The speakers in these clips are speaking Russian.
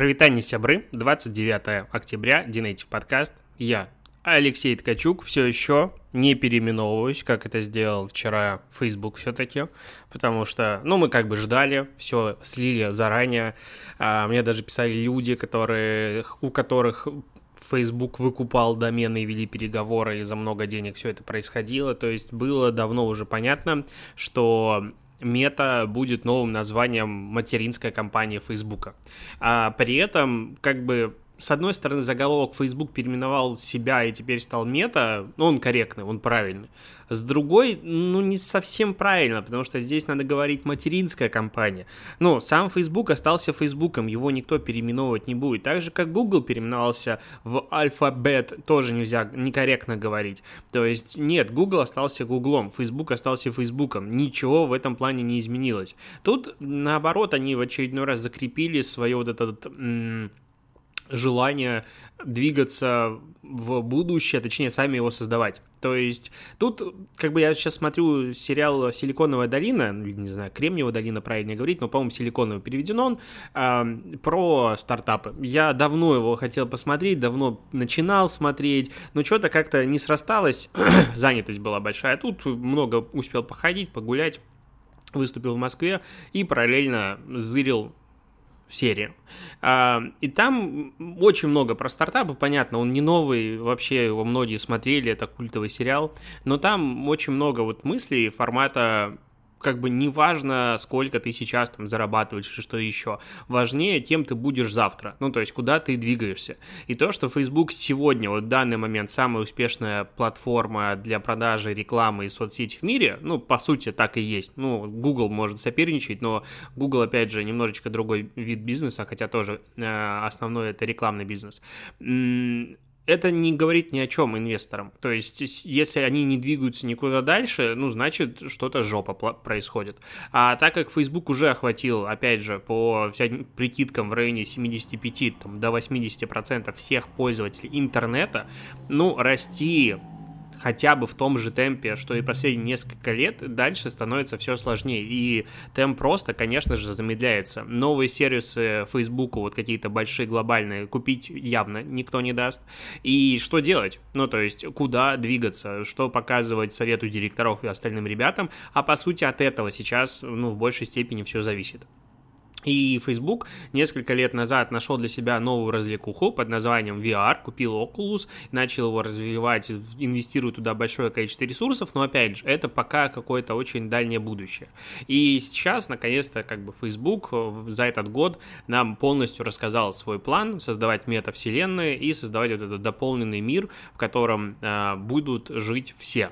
Провитание сябры, 29 октября, Динейтив подкаст. Я, Алексей Ткачук, все еще не переименовываюсь, как это сделал вчера Facebook все-таки, потому что, ну, мы как бы ждали, все слили заранее. А, мне даже писали люди, которые, у которых Facebook выкупал домены и вели переговоры, и за много денег все это происходило. То есть было давно уже понятно, что Мета будет новым названием материнской компании Фейсбука. А при этом, как бы, с одной стороны, заголовок Facebook переименовал себя и теперь стал мета, ну, он корректный, он правильный. С другой, ну, не совсем правильно, потому что здесь надо говорить материнская компания. Ну, сам Facebook остался Фейсбуком, его никто переименовывать не будет. Так же, как Google переименовался в Alphabet, тоже нельзя некорректно говорить. То есть, нет, Google остался Гуглом, Facebook остался Фейсбуком. Ничего в этом плане не изменилось. Тут, наоборот, они в очередной раз закрепили свое вот этот желание двигаться в будущее, точнее, сами его создавать. То есть тут, как бы я сейчас смотрю сериал «Силиконовая долина», ну, не знаю, «Кремниевая долина» правильно говорить, но, по-моему, «Силиконовая» переведен он, э, про стартапы. Я давно его хотел посмотреть, давно начинал смотреть, но что-то как-то не срасталось, занятость была большая. Тут много успел походить, погулять, выступил в Москве и параллельно зырил серии. А, и там очень много про стартапы, понятно, он не новый, вообще его многие смотрели, это культовый сериал, но там очень много вот мыслей формата как бы не важно, сколько ты сейчас там зарабатываешь и что еще. Важнее, кем ты будешь завтра. Ну, то есть, куда ты двигаешься. И то, что Facebook сегодня, вот в данный момент, самая успешная платформа для продажи рекламы и соцсети в мире, ну, по сути, так и есть. Ну, Google может соперничать, но Google, опять же, немножечко другой вид бизнеса, хотя тоже э, основной это рекламный бизнес это не говорит ни о чем инвесторам. То есть, если они не двигаются никуда дальше, ну, значит, что-то жопа происходит. А так как Facebook уже охватил, опять же, по всяким прикидкам в районе 75 там, до 80% всех пользователей интернета, ну, расти хотя бы в том же темпе, что и последние несколько лет, дальше становится все сложнее. И темп просто, конечно же, замедляется. Новые сервисы Facebook, вот какие-то большие глобальные, купить явно никто не даст. И что делать? Ну, то есть, куда двигаться, что показывать совету директоров и остальным ребятам, а по сути от этого сейчас, ну, в большей степени все зависит. И Facebook несколько лет назад нашел для себя новую развлекуху под названием VR, купил Oculus, начал его развивать, инвестирует туда большое количество ресурсов, но опять же, это пока какое-то очень дальнее будущее. И сейчас, наконец-то, как бы Facebook за этот год нам полностью рассказал свой план создавать метавселенные и создавать вот этот дополненный мир, в котором э, будут жить все.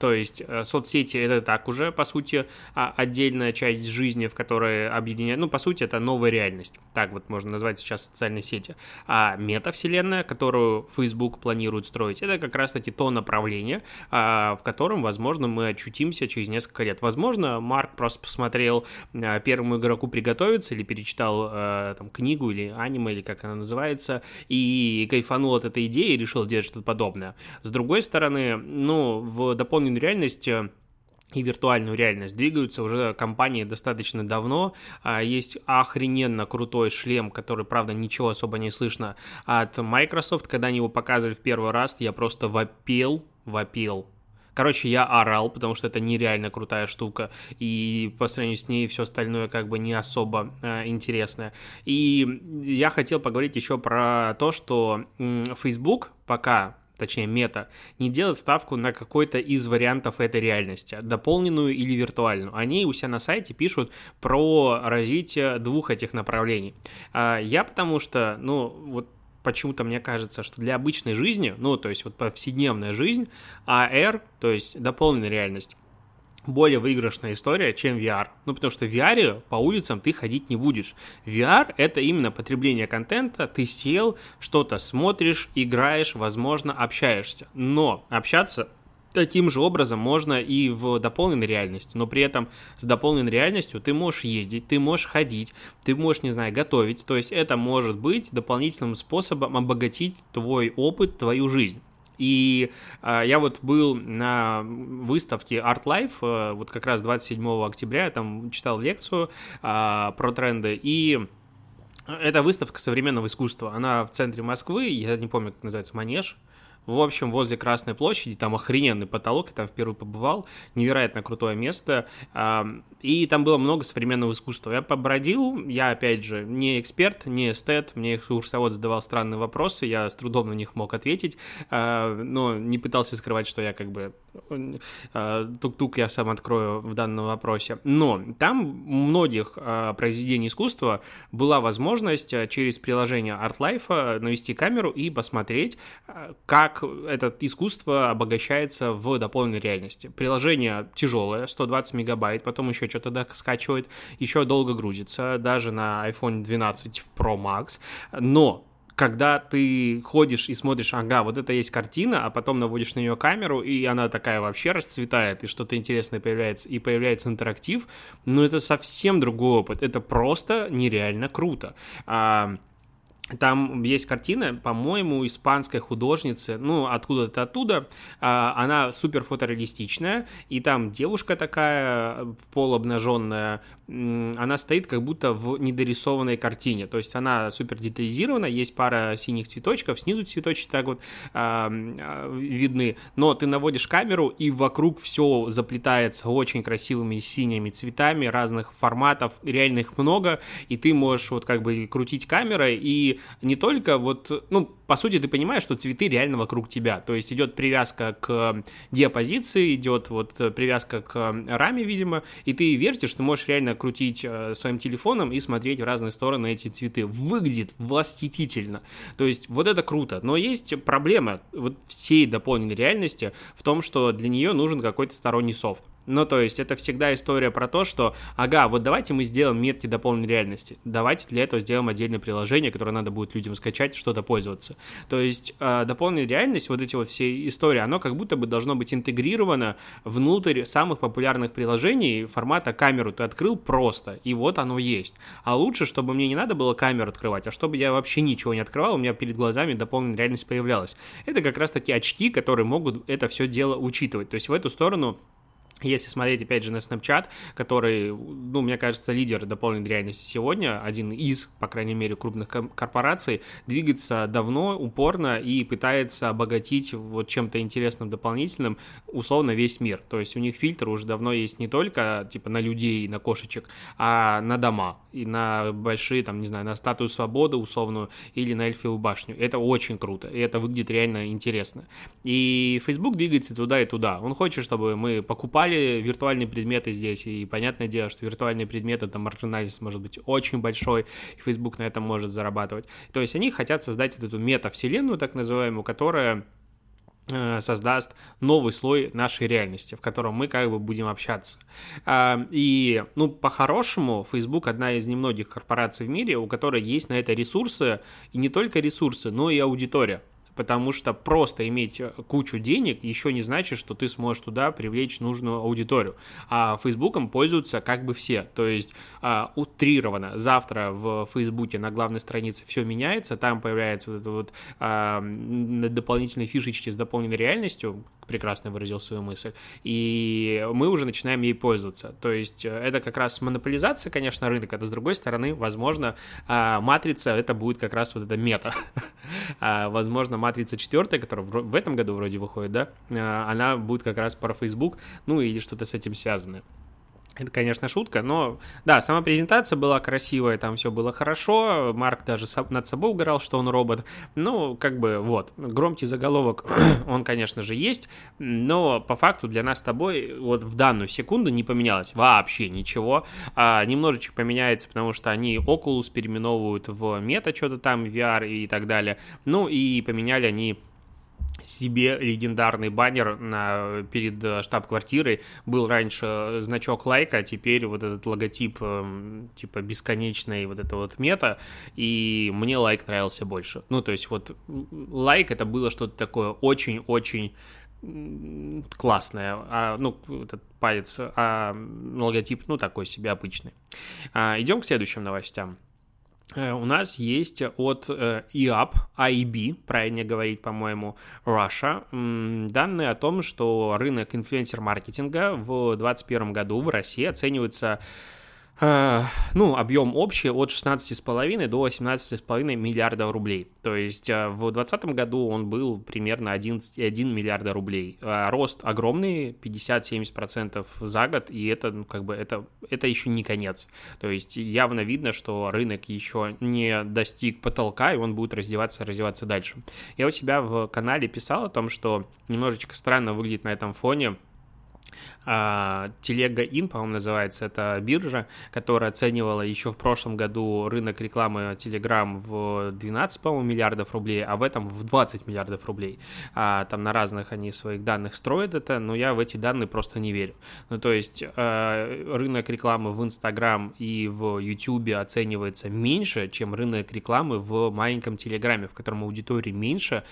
То есть э, соцсети это так уже, по сути, а, отдельная часть жизни, в которой объединяет, ну, по сути, это новая реальность. Так вот можно назвать сейчас социальные сети. А метавселенная, которую Facebook планирует строить, это как раз-таки то направление, а, в котором, возможно, мы очутимся через несколько лет. Возможно, Марк просто посмотрел а, первому игроку приготовиться или перечитал там книгу или аниме, или как она называется, и кайфанул от этой идеи и решил делать что-то подобное. С другой стороны, ну, в дополнительном дополненную реальность э, и виртуальную реальность двигаются уже компании достаточно давно. А, есть охрененно крутой шлем, который, правда, ничего особо не слышно от Microsoft. Когда они его показывали в первый раз, я просто вопил, вопил. Короче, я орал, потому что это нереально крутая штука, и по сравнению с ней все остальное как бы не особо э, интересное. И я хотел поговорить еще про то, что м, Facebook пока точнее мета, не делает ставку на какой-то из вариантов этой реальности, дополненную или виртуальную. Они у себя на сайте пишут про развитие двух этих направлений. А, я потому что, ну, вот почему-то мне кажется, что для обычной жизни, ну, то есть вот повседневная жизнь, AR, то есть дополненная реальность, более выигрышная история, чем VR. Ну, потому что в VR по улицам ты ходить не будешь. VR — это именно потребление контента, ты сел, что-то смотришь, играешь, возможно, общаешься. Но общаться таким же образом можно и в дополненной реальности, но при этом с дополненной реальностью ты можешь ездить, ты можешь ходить, ты можешь, не знаю, готовить, то есть это может быть дополнительным способом обогатить твой опыт, твою жизнь. И э, я вот был на выставке Art Life, э, вот как раз 27 октября, я там читал лекцию э, про тренды, и Это выставка современного искусства. Она в центре Москвы, я не помню, как называется, Манеж. В общем, возле Красной площади, там охрененный потолок, я там впервые побывал, невероятно крутое место, и там было много современного искусства. Я побродил, я, опять же, не эксперт, не эстет, мне экскурсовод задавал странные вопросы, я с трудом на них мог ответить, а, но не пытался скрывать, что я как бы а, тук-тук я сам открою в данном вопросе. Но там у многих а, произведений искусства была возможность через приложение ArtLife навести камеру и посмотреть, как как это искусство обогащается в дополненной реальности. Приложение тяжелое, 120 мегабайт, потом еще что-то скачивает, еще долго грузится, даже на iPhone 12 Pro Max, но когда ты ходишь и смотришь, ага, вот это есть картина, а потом наводишь на нее камеру, и она такая вообще расцветает, и что-то интересное появляется, и появляется интерактив, ну это совсем другой опыт, это просто нереально круто. А, там есть картина, по-моему, испанской художницы, ну, откуда-то оттуда, а, она супер фотореалистичная, и там девушка такая полуобнаженная, она стоит как будто в недорисованной картине, то есть она супер детализирована, есть пара синих цветочков, снизу цветочки так вот а, видны, но ты наводишь камеру, и вокруг все заплетается очень красивыми синими цветами разных форматов, реально их много, и ты можешь вот как бы крутить камерой и не только вот, ну, по сути, ты понимаешь, что цветы реально вокруг тебя, то есть идет привязка к диапозиции, идет вот привязка к раме, видимо, и ты вертишь, ты можешь реально крутить э, своим телефоном и смотреть в разные стороны эти цветы. Выглядит восхитительно. То есть вот это круто. Но есть проблема вот всей дополненной реальности в том, что для нее нужен какой-то сторонний софт. Ну, то есть это всегда история про то, что, ага, вот давайте мы сделаем метки дополненной реальности. Давайте для этого сделаем отдельное приложение, которое надо будет людям скачать, что-то пользоваться. То есть э, дополненная реальность, вот эти вот все истории, оно как будто бы должно быть интегрировано внутрь самых популярных приложений формата камеру ты открыл просто, и вот оно есть. А лучше, чтобы мне не надо было камеру открывать, а чтобы я вообще ничего не открывал, у меня перед глазами дополненная реальность появлялась. Это как раз таки очки, которые могут это все дело учитывать. То есть в эту сторону если смотреть, опять же, на Snapchat, который, ну, мне кажется, лидер дополненной реальности сегодня, один из, по крайней мере, крупных корпораций, двигается давно, упорно и пытается обогатить вот чем-то интересным, дополнительным, условно, весь мир. То есть у них фильтр уже давно есть не только, типа, на людей, на кошечек, а на дома и на большие, там, не знаю, на статую свободы условную или на эльфивую башню. Это очень круто, и это выглядит реально интересно. И Facebook двигается туда и туда. Он хочет, чтобы мы покупали покупали виртуальные предметы здесь, и понятное дело, что виртуальные предметы, там маржинальность может быть очень большой, и Facebook на этом может зарабатывать. То есть они хотят создать вот эту метавселенную, так называемую, которая э, создаст новый слой нашей реальности, в котором мы как бы будем общаться. А, и, ну, по-хорошему, Facebook одна из немногих корпораций в мире, у которой есть на это ресурсы, и не только ресурсы, но и аудитория потому что просто иметь э, кучу денег еще не значит, что ты сможешь туда привлечь нужную аудиторию. А Фейсбуком пользуются как бы все, то есть а, утрированно. Завтра в Фейсбуке на главной странице все меняется, там появляется вот это вот а, дополнительные фишечки с дополненной реальностью, прекрасно выразил свою мысль, и мы уже начинаем ей пользоваться. То есть э, это как раз монополизация, конечно, рынка, а с другой стороны, возможно, а, матрица это будет как раз вот эта мета. А, возможно, матрица четвертая, которая в этом году вроде выходит, да, она будет как раз про Facebook, ну или что-то с этим связанное. Это, конечно, шутка, но да, сама презентация была красивая, там все было хорошо, Марк даже над собой угорал, что он робот, ну, как бы, вот, громкий заголовок, он, конечно же, есть, но по факту для нас с тобой вот в данную секунду не поменялось вообще ничего, а немножечко поменяется, потому что они Oculus переименовывают в мета что-то там, VR и так далее, ну, и поменяли они себе легендарный баннер на, перед э, штаб-квартирой. Был раньше значок лайка, а теперь вот этот логотип эм, типа бесконечной вот это вот мета, и мне лайк нравился больше. Ну, то есть вот лайк это было что-то такое очень-очень классное, а, ну, этот палец, а логотип, ну, такой себе обычный. А, идем к следующим новостям. Э, у нас есть от э, IB, правильно говорить, по-моему, Russia, данные о том, что рынок инфлюенсер-маркетинга в 2021 году в России оценивается ну, объем общий от 16,5 до 18,5 миллиардов рублей. То есть э, в 2020 году он был примерно 11,1 миллиарда рублей. Э, рост огромный, 50-70% за год, и это, ну, как бы, это, это еще не конец. То есть явно видно, что рынок еще не достиг потолка, и он будет раздеваться, раздеваться дальше. Я у себя в канале писал о том, что немножечко странно выглядит на этом фоне Телега Ин, по-моему, называется, это биржа, которая оценивала еще в прошлом году рынок рекламы Telegram в 12, по-моему, миллиардов рублей, а в этом в 20 миллиардов рублей. А, там на разных они своих данных строят это, но я в эти данные просто не верю. Ну, то есть э, рынок рекламы в Instagram и в YouTube оценивается меньше, чем рынок рекламы в маленьком Телеграме, в котором аудитории меньше,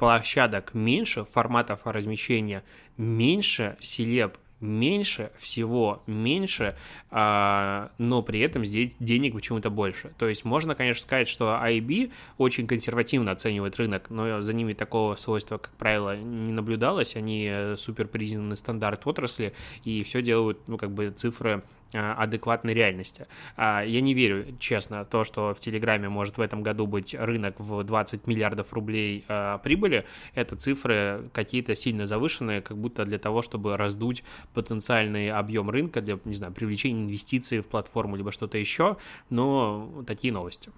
площадок меньше, форматов размещения меньше, селеб меньше, всего меньше, а, но при этом здесь денег почему-то больше. То есть можно, конечно, сказать, что IB очень консервативно оценивает рынок, но за ними такого свойства, как правило, не наблюдалось. Они супер признанный стандарт отрасли и все делают, ну, как бы цифры а, адекватной реальности. А, я не верю, честно, то, что в Телеграме может в этом году быть рынок в 20 миллиардов рублей а, прибыли. Это цифры какие-то сильно завышенные, как будто для того, чтобы раздуть потенциальный объем рынка для, не знаю, привлечения инвестиций в платформу, либо что-то еще. Но такие новости.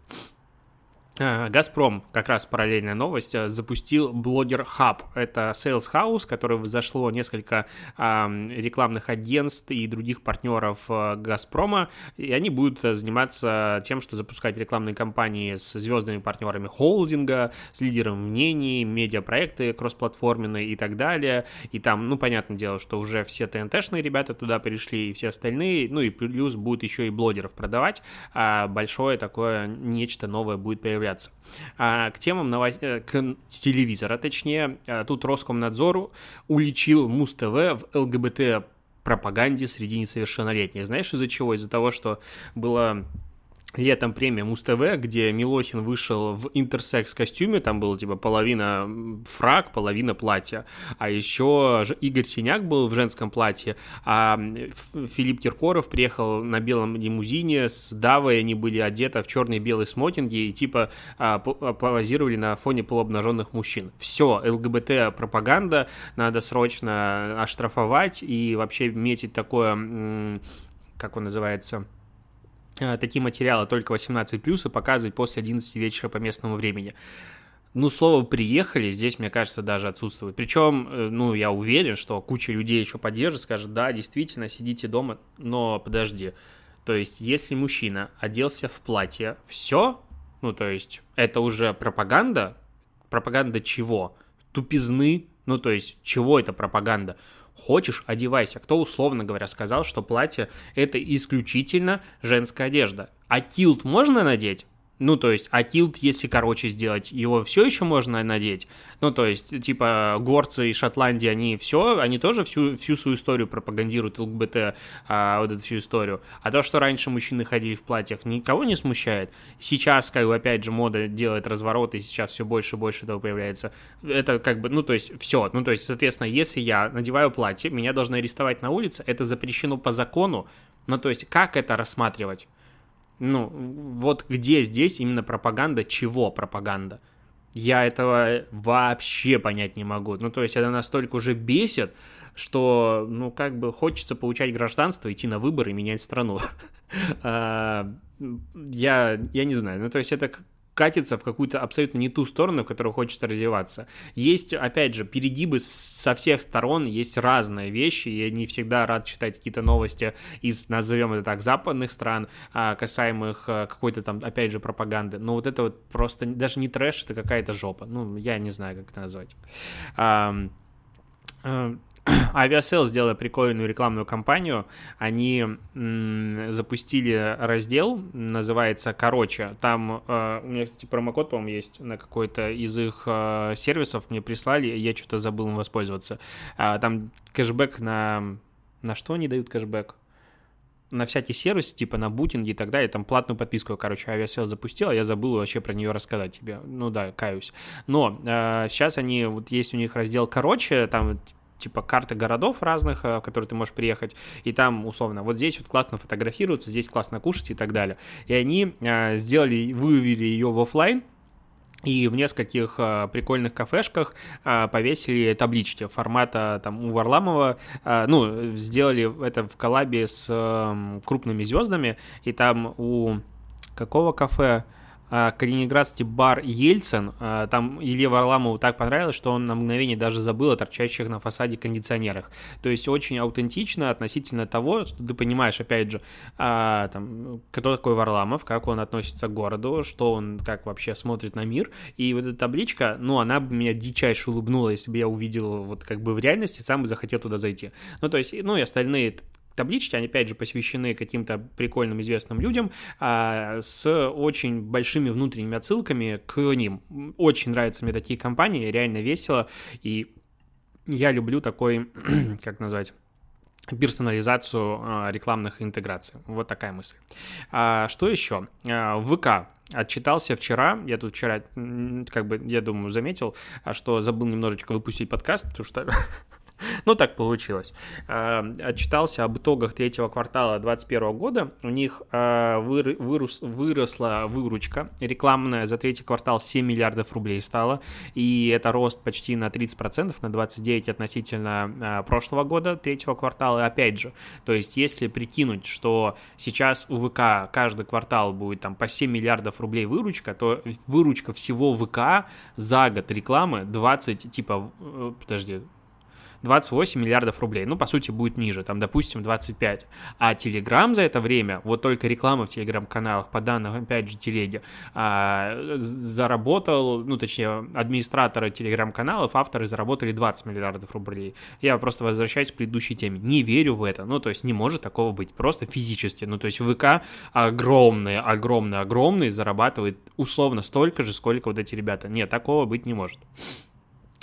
Э, Газпром, как раз параллельная новость, э, запустил Hub. Это Sales House, который зашло несколько э, рекламных агентств и других партнеров э, Газпрома, и они будут заниматься тем, что запускать рекламные кампании с звездными партнерами холдинга, с лидером мнений, медиапроекты кроссплатформенные и так далее. И там, ну, понятное дело, что уже все ТНТ-шные ребята туда перешли, и все остальные, ну и плюс будут еще и блогеров продавать, а большое такое нечто новое будет появляться появляться. А, к темам новос... Э, к телевизора, точнее, а, тут Роскомнадзор уличил Муз-ТВ в ЛГБТ пропаганде среди несовершеннолетних. Знаешь, из-за чего? Из-за того, что было летом премия Муз-ТВ, где Милохин вышел в интерсекс костюме, там было типа половина фраг, половина платья, а еще Игорь Синяк был в женском платье, а Филипп Киркоров приехал на белом лимузине с Давой, они были одеты в черные и белые смокинги и типа а, позировали на фоне полуобнаженных мужчин. Все, ЛГБТ-пропаганда, надо срочно оштрафовать и вообще метить такое, как он называется, Э, такие материалы только 18 плюс и показывать после 11 вечера по местному времени. Ну, слово «приехали» здесь, мне кажется, даже отсутствует. Причем, э, ну, я уверен, что куча людей еще поддержит, скажет, да, действительно, сидите дома, но подожди. То есть, если мужчина оделся в платье, все, ну, то есть, это уже пропаганда? Пропаганда чего? Тупизны? Ну, то есть, чего это пропаганда? Хочешь, одевайся. Кто, условно говоря, сказал, что платье – это исключительно женская одежда. А килт можно надеть? Ну, то есть, а килт, если короче сделать, его все еще можно надеть. Ну, то есть, типа, горцы и Шотландии, они все, они тоже всю, всю свою историю пропагандируют, ЛГБТ, а, вот эту всю историю. А то, что раньше мужчины ходили в платьях, никого не смущает. Сейчас, как бы, опять же, мода делает разворот, и сейчас все больше и больше этого появляется. Это как бы, ну, то есть, все. Ну, то есть, соответственно, если я надеваю платье, меня должны арестовать на улице, это запрещено по закону. Ну, то есть, как это рассматривать? Ну, вот где здесь именно пропаганда, чего пропаганда? Я этого вообще понять не могу. Ну, то есть это настолько уже бесит, что, ну, как бы хочется получать гражданство, идти на выборы и менять страну. А, я, я не знаю. Ну, то есть это катится в какую-то абсолютно не ту сторону, в которую хочется развиваться. Есть, опять же, перегибы со всех сторон, есть разные вещи, я не всегда рад читать какие-то новости из, назовем это так, западных стран, а, касаемых а, какой-то там, опять же, пропаганды, но вот это вот просто даже не трэш, это какая-то жопа, ну, я не знаю, как это назвать. Aviasales сделала прикольную рекламную кампанию. Они запустили раздел, называется «Короче». Там э, у меня, кстати, промокод, по-моему, есть на какой-то из их э, сервисов. Мне прислали, я что-то забыл им воспользоваться. А, там кэшбэк на... На что они дают кэшбэк? на всякие сервисы, типа на бутинги и так далее, там платную подписку, короче, авиасел запустил, а я забыл вообще про нее рассказать тебе. Ну да, каюсь. Но э, сейчас они, вот есть у них раздел «Короче», там типа карты городов разных, в которые ты можешь приехать, и там, условно, вот здесь вот классно фотографироваться, здесь классно кушать и так далее. И они сделали, вывели ее в офлайн, и в нескольких а, прикольных кафешках а, повесили таблички формата там у Варламова, а, ну, сделали это в коллабе с а, крупными звездами, и там у какого кафе? А, калининградский бар Ельцин. А, там Илье Варламову так понравилось, что он на мгновение даже забыл о торчащих на фасаде кондиционерах. То есть очень аутентично относительно того, что ты понимаешь, опять же, а, там, кто такой Варламов, как он относится к городу, что он как вообще смотрит на мир. И вот эта табличка, ну, она бы меня дичайше улыбнула, если бы я увидел вот как бы в реальности, сам бы захотел туда зайти. Ну, то есть, ну и остальные таблички, они, опять же, посвящены каким-то прикольным известным людям а, с очень большими внутренними отсылками к ним. Очень нравятся мне такие компании, реально весело, и я люблю такой, как назвать, персонализацию а, рекламных интеграций. Вот такая мысль. А, что еще? А, ВК отчитался вчера, я тут вчера, как бы, я думаю, заметил, что забыл немножечко выпустить подкаст, потому что Ну, так получилось. А, отчитался об итогах третьего квартала 2021 года. У них вырос, выросла выручка рекламная за третий квартал 7 миллиардов рублей стало. И это рост почти на 30%, на 29% относительно а, прошлого года, третьего квартала. Опять же, то есть если прикинуть, что сейчас у ВК каждый квартал будет там по 7 миллиардов рублей выручка, то выручка всего ВК за год рекламы 20, типа, э, подожди, 28 миллиардов рублей. Ну, по сути, будет ниже, там, допустим, 25. А Telegram за это время, вот только реклама в Telegram-каналах, по данным, опять же, телеги, а, заработал, ну, точнее, администраторы Telegram-каналов, авторы заработали 20 миллиардов рублей. Я просто возвращаюсь к предыдущей теме. Не верю в это. Ну, то есть не может такого быть. Просто физически. Ну, то есть ВК огромные, огромные, огромные зарабатывает условно столько же, сколько вот эти ребята. Нет, такого быть не может.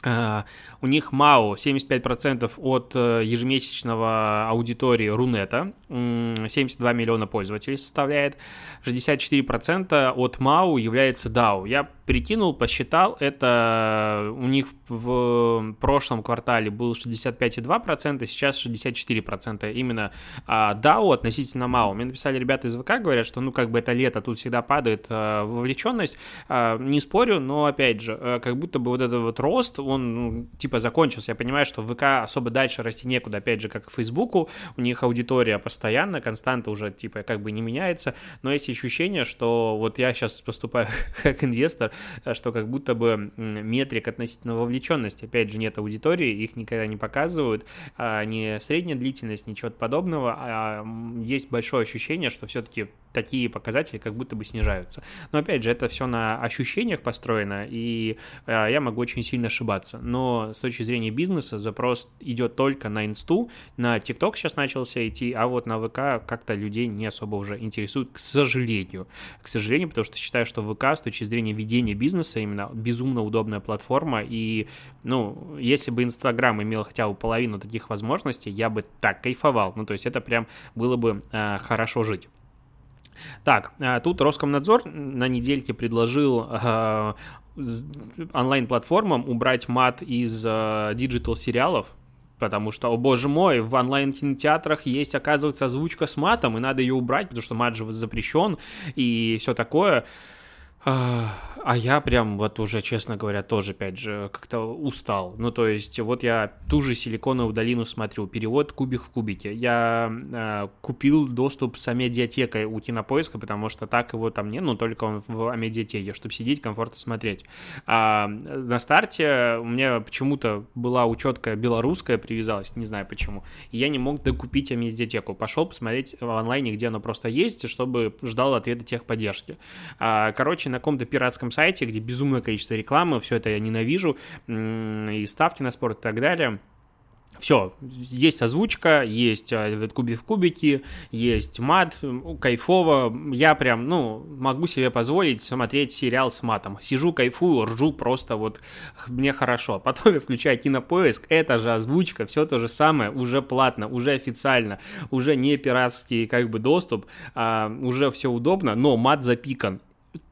Uh, у них МАУ 75% от uh, ежемесячного аудитории Рунета, 72 миллиона пользователей составляет, 64% от МАУ является DAO. Я прикинул, посчитал, это у них в прошлом квартале был 65,2%, сейчас 64% именно а, DAO относительно МАУ. Мне написали ребята из ВК, говорят, что ну как бы это лето, тут всегда падает а, вовлеченность. А, не спорю, но опять же, как будто бы вот этот вот рост, он ну, типа закончился. Я понимаю, что в ВК особо дальше расти некуда, опять же, как к Фейсбуку, у них аудитория постоянно, константа уже типа как бы не меняется, но есть ощущение, что вот я сейчас поступаю как инвестор, Э, что как будто бы метрик относительно вовлеченности, опять же, нет аудитории, их никогда не показывают, а не средняя длительность, ничего подобного, а есть большое ощущение, что все-таки такие показатели как будто бы снижаются. Но опять же, это все на ощущениях построено, и э, я могу очень сильно ошибаться. Но с точки зрения бизнеса запрос идет только на инсту, на ТикТок сейчас начался идти, а вот на ВК как-то людей не особо уже интересует, к сожалению. К сожалению, потому что считаю, что ВК с точки зрения ведения бизнеса именно безумно удобная платформа, и, ну, если бы Инстаграм имел хотя бы половину таких возможностей, я бы так кайфовал. Ну, то есть это прям было бы э, хорошо жить. Так, а, тут Роскомнадзор на недельке предложил э, онлайн-платформам убрать мат из э, digital-сериалов, потому что, о боже мой, в онлайн-кинотеатрах есть, оказывается, озвучка с матом, и надо ее убрать, потому что мат же запрещен и все такое. А, а я прям вот уже, честно говоря, тоже, опять же, как-то устал. Ну, то есть, вот я ту же силиконовую долину смотрю, перевод кубик в кубике. Я э, купил доступ с амедиатекой у Кинопоиска, потому что так его там нет, ну, только он в амедиатеке, чтобы сидеть, комфортно смотреть. А на старте у меня почему-то была учетка белорусская привязалась, не знаю почему, и я не мог докупить амедиатеку. Пошел посмотреть в онлайне, где она просто есть, чтобы ждал ответа техподдержки. А, короче, на каком-то пиратском сайте, где безумное количество рекламы, все это я ненавижу, и ставки на спорт и так далее. Все, есть озвучка, есть а, этот кубик в кубике, есть мат, кайфово. Я прям, ну, могу себе позволить смотреть сериал с матом. Сижу, кайфую, ржу просто вот, мне хорошо. Потом я включаю кинопоиск, это же озвучка, все то же самое, уже платно, уже официально, уже не пиратский как бы доступ, а, уже все удобно, но мат запикан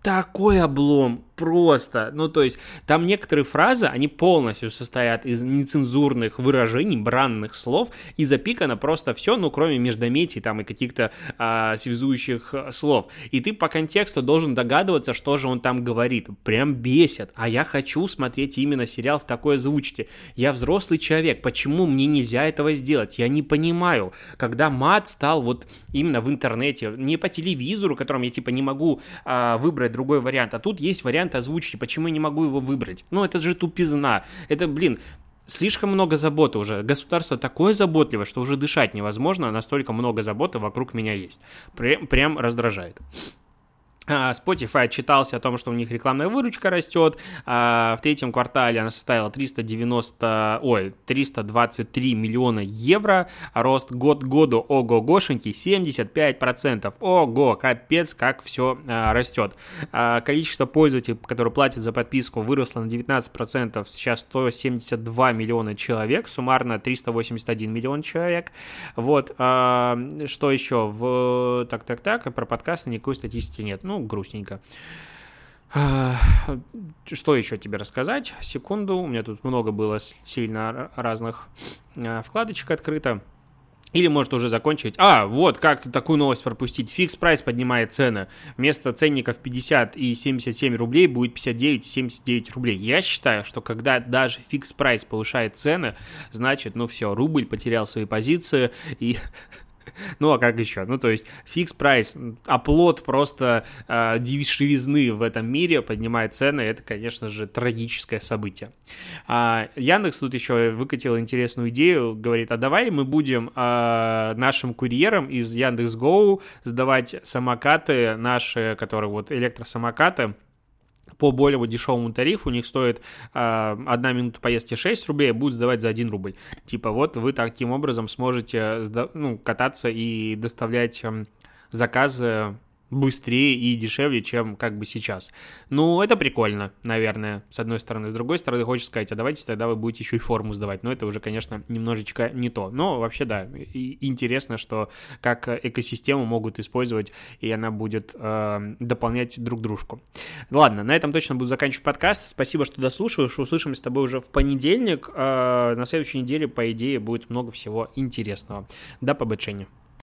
такой облом, просто, ну, то есть, там некоторые фразы, они полностью состоят из нецензурных выражений, бранных слов, и запикано просто все, ну, кроме междометий там и каких-то а, связующих слов. И ты по контексту должен догадываться, что же он там говорит. Прям бесит. А я хочу смотреть именно сериал в такой озвучке. Я взрослый человек, почему мне нельзя этого сделать? Я не понимаю. Когда мат стал вот именно в интернете, не по телевизору, которым я типа не могу а, выбрать другой вариант, а тут есть вариант озвучки, почему я не могу его выбрать? Ну, это же тупизна. Это, блин, слишком много заботы уже. Государство такое заботливое, что уже дышать невозможно, настолько много заботы вокруг меня есть. Прям, прям раздражает. А, Spotify отчитался о том, что у них рекламная выручка растет. А, в третьем квартале она составила 390, ой, 323 миллиона евро. Рост год году, ого-гошеньки, 75%. Ого, капец, как все а, растет. Количество пользователей, которые платят за подписку, выросло на 19%. Сейчас 172 миллиона человек, суммарно 381 миллион человек. Вот, что еще? В... Так-так-так, про подкасты никакой статистики нет. Ну, грустненько. А, что еще тебе рассказать? Секунду, у меня тут много было сильно разных а, вкладочек открыто. Или может уже закончить. А, вот, как такую новость пропустить. Fix Price поднимает цены. Вместо ценников 50 и 77 рублей будет 59 и 79 рублей. Я считаю, что когда даже Fix Price повышает цены, значит, ну все, рубль потерял свои позиции и Ну, а как еще? Ну, то есть, Fix Price, оплот просто э, дешевизны в этом мире поднимает цены, это, конечно же, трагическое событие. А, Яндекс тут еще выкатил интересную идею, говорит, а давай мы будем э, нашим курьерам из Яндекс.Гоу сдавать самокаты наши, которые вот электросамокаты, по более дешевому тарифу у них стоит э, одна минута поездки 6 рублей, а будет сдавать за 1 рубль. Типа вот вы таким образом сможете ну, кататься и доставлять э, заказы быстрее и дешевле, чем как бы сейчас. Ну, это прикольно, наверное, с одной стороны. С другой стороны, хочется сказать, а давайте тогда вы будете еще и форму сдавать. Но это уже, конечно, немножечко не то. Но вообще, да, интересно, что как экосистему могут использовать, и она будет э, дополнять друг дружку. Ладно, на этом точно буду заканчивать подкаст. Спасибо, что дослушиваешь. Услышимся с тобой уже в понедельник. Э, на следующей неделе, по идее, будет много всего интересного. До побочения.